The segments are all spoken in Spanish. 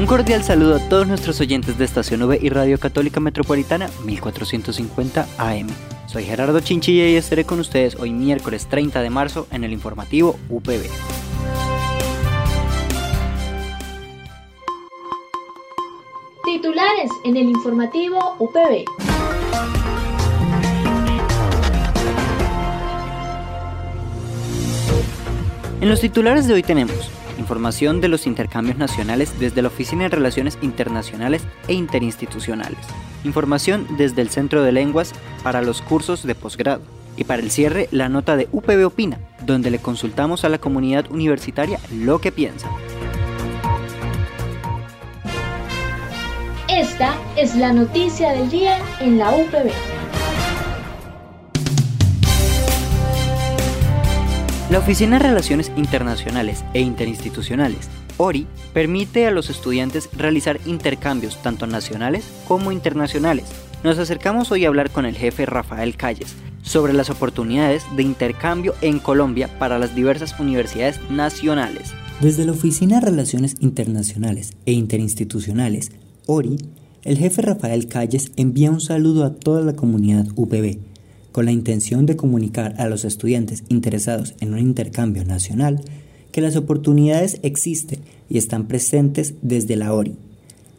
Un cordial saludo a todos nuestros oyentes de Estación V y Radio Católica Metropolitana 1450 AM. Soy Gerardo Chinchilla y estaré con ustedes hoy miércoles 30 de marzo en el informativo UPB. Titulares en el informativo UPB. En los titulares de hoy tenemos información de los intercambios nacionales desde la Oficina de Relaciones Internacionales e Interinstitucionales, información desde el Centro de Lenguas para los cursos de posgrado y para el cierre la nota de UPB Opina, donde le consultamos a la comunidad universitaria lo que piensa. Esta es la noticia del día en la UPB. La Oficina de Relaciones Internacionales e Interinstitucionales, ORI, permite a los estudiantes realizar intercambios tanto nacionales como internacionales. Nos acercamos hoy a hablar con el jefe Rafael Calles sobre las oportunidades de intercambio en Colombia para las diversas universidades nacionales. Desde la Oficina de Relaciones Internacionales e Interinstitucionales, ORI, el jefe Rafael Calles envía un saludo a toda la comunidad UPB con la intención de comunicar a los estudiantes interesados en un intercambio nacional que las oportunidades existen y están presentes desde la ORI.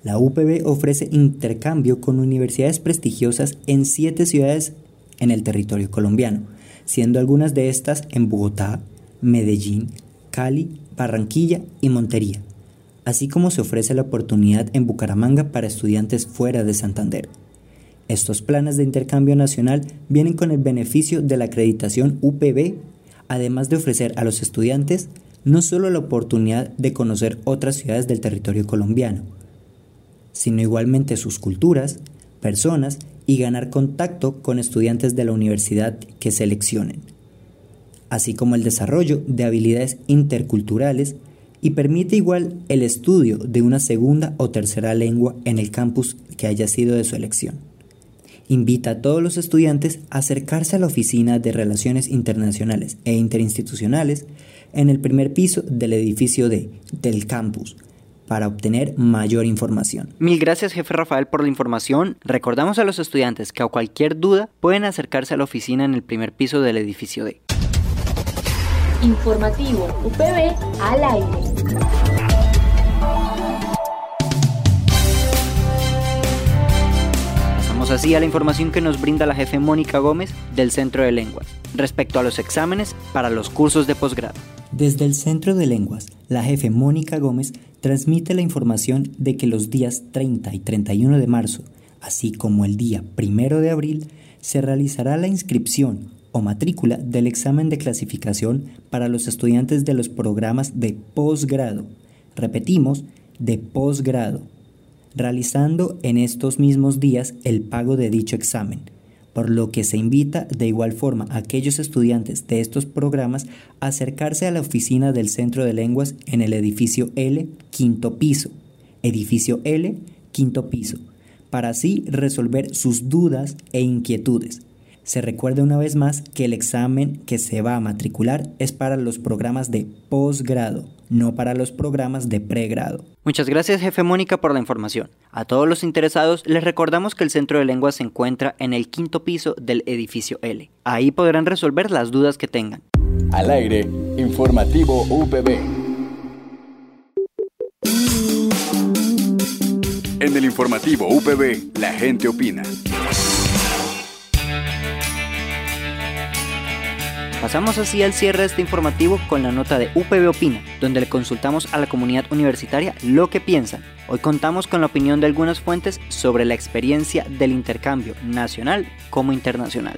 La UPB ofrece intercambio con universidades prestigiosas en siete ciudades en el territorio colombiano, siendo algunas de estas en Bogotá, Medellín, Cali, Barranquilla y Montería, así como se ofrece la oportunidad en Bucaramanga para estudiantes fuera de Santander. Estos planes de intercambio nacional vienen con el beneficio de la acreditación UPB, además de ofrecer a los estudiantes no solo la oportunidad de conocer otras ciudades del territorio colombiano, sino igualmente sus culturas, personas y ganar contacto con estudiantes de la universidad que seleccionen, así como el desarrollo de habilidades interculturales y permite igual el estudio de una segunda o tercera lengua en el campus que haya sido de su elección invita a todos los estudiantes a acercarse a la Oficina de Relaciones Internacionales e Interinstitucionales en el primer piso del edificio D del campus para obtener mayor información. Mil gracias jefe Rafael por la información. Recordamos a los estudiantes que a cualquier duda pueden acercarse a la oficina en el primer piso del edificio D. Informativo UPB al aire. Así la información que nos brinda la jefe Mónica Gómez del Centro de Lenguas respecto a los exámenes para los cursos de posgrado. Desde el Centro de Lenguas, la jefe Mónica Gómez transmite la información de que los días 30 y 31 de marzo, así como el día 1 de abril, se realizará la inscripción o matrícula del examen de clasificación para los estudiantes de los programas de posgrado. Repetimos, de posgrado realizando en estos mismos días el pago de dicho examen, por lo que se invita de igual forma a aquellos estudiantes de estos programas a acercarse a la oficina del Centro de Lenguas en el edificio L, quinto piso, edificio L, quinto piso, para así resolver sus dudas e inquietudes. Se recuerda una vez más que el examen que se va a matricular es para los programas de posgrado, no para los programas de pregrado. Muchas gracias, jefe Mónica, por la información. A todos los interesados les recordamos que el Centro de Lengua se encuentra en el quinto piso del edificio L. Ahí podrán resolver las dudas que tengan. Al aire, informativo UPB. En el informativo UPB, la gente opina. Pasamos así al cierre de este informativo con la nota de UPB Opina, donde le consultamos a la comunidad universitaria lo que piensan. Hoy contamos con la opinión de algunas fuentes sobre la experiencia del intercambio nacional como internacional.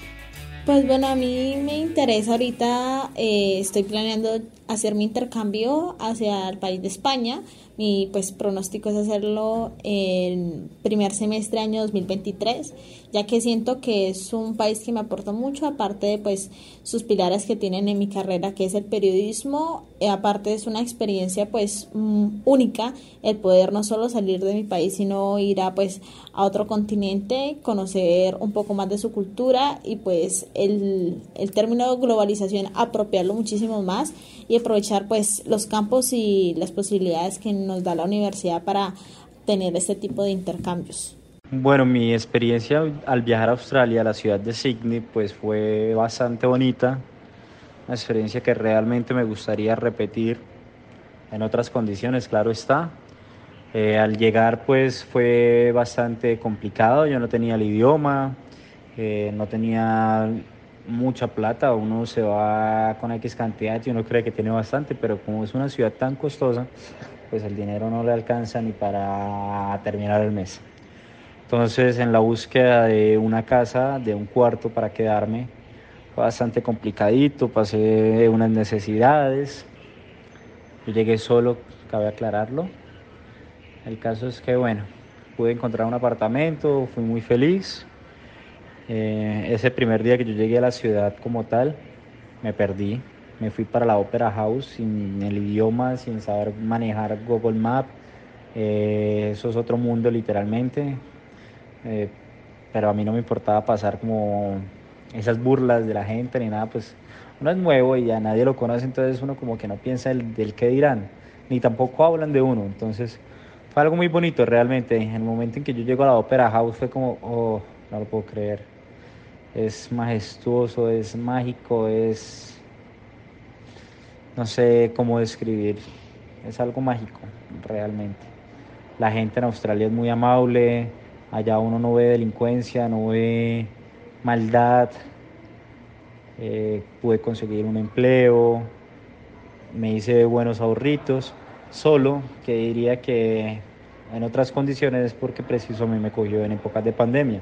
Pues bueno, a mí me interesa ahorita, eh, estoy planeando hacer mi intercambio hacia el país de España. Mi pues pronóstico es hacerlo en primer semestre año 2023, ya que siento que es un país que me aporta mucho, aparte de pues sus pilares que tienen en mi carrera, que es el periodismo, aparte es una experiencia pues mm, única el poder no solo salir de mi país, sino ir a pues a otro continente, conocer un poco más de su cultura y pues el, el término globalización apropiarlo muchísimo más y aprovechar pues los campos y las posibilidades que nos da la universidad para tener este tipo de intercambios. Bueno, mi experiencia al viajar a Australia, a la ciudad de Sydney, pues fue bastante bonita, una experiencia que realmente me gustaría repetir en otras condiciones, claro está. Eh, al llegar pues fue bastante complicado, yo no tenía el idioma, eh, no tenía mucha plata, uno se va con X cantidad y uno cree que tiene bastante, pero como es una ciudad tan costosa, pues el dinero no le alcanza ni para terminar el mes. Entonces en la búsqueda de una casa, de un cuarto para quedarme, fue bastante complicadito, pasé unas necesidades, yo llegué solo, cabe aclararlo. El caso es que bueno, pude encontrar un apartamento, fui muy feliz eh, ese primer día que yo llegué a la ciudad como tal, me perdí. Me fui para la Opera House sin el idioma, sin saber manejar Google Maps. Eh, eso es otro mundo literalmente. Eh, pero a mí no me importaba pasar como esas burlas de la gente ni nada, pues uno es nuevo y ya nadie lo conoce, entonces uno como que no piensa el, del qué dirán, ni tampoco hablan de uno. Entonces fue algo muy bonito realmente. En el momento en que yo llego a la Opera House fue como, oh, no lo puedo creer es majestuoso, es mágico, es, no sé cómo describir, es algo mágico realmente. La gente en Australia es muy amable, allá uno no ve delincuencia, no ve maldad, eh, pude conseguir un empleo, me hice buenos ahorritos, solo que diría que en otras condiciones es porque preciso a mí me cogió en épocas de pandemia.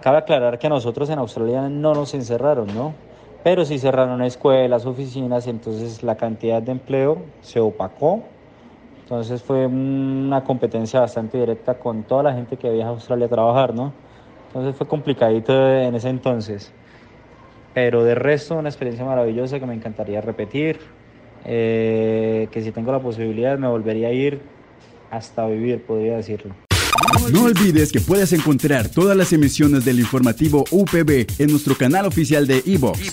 Cabe aclarar que nosotros en Australia no nos encerraron, ¿no? Pero sí cerraron escuelas, oficinas, entonces la cantidad de empleo se opacó. Entonces fue una competencia bastante directa con toda la gente que viaja a Australia a trabajar, ¿no? Entonces fue complicadito en ese entonces. Pero de resto, una experiencia maravillosa que me encantaría repetir. Eh, que si tengo la posibilidad me volvería a ir hasta vivir, podría decirlo. No olvides que puedes encontrar todas las emisiones del informativo UPB en nuestro canal oficial de iVox,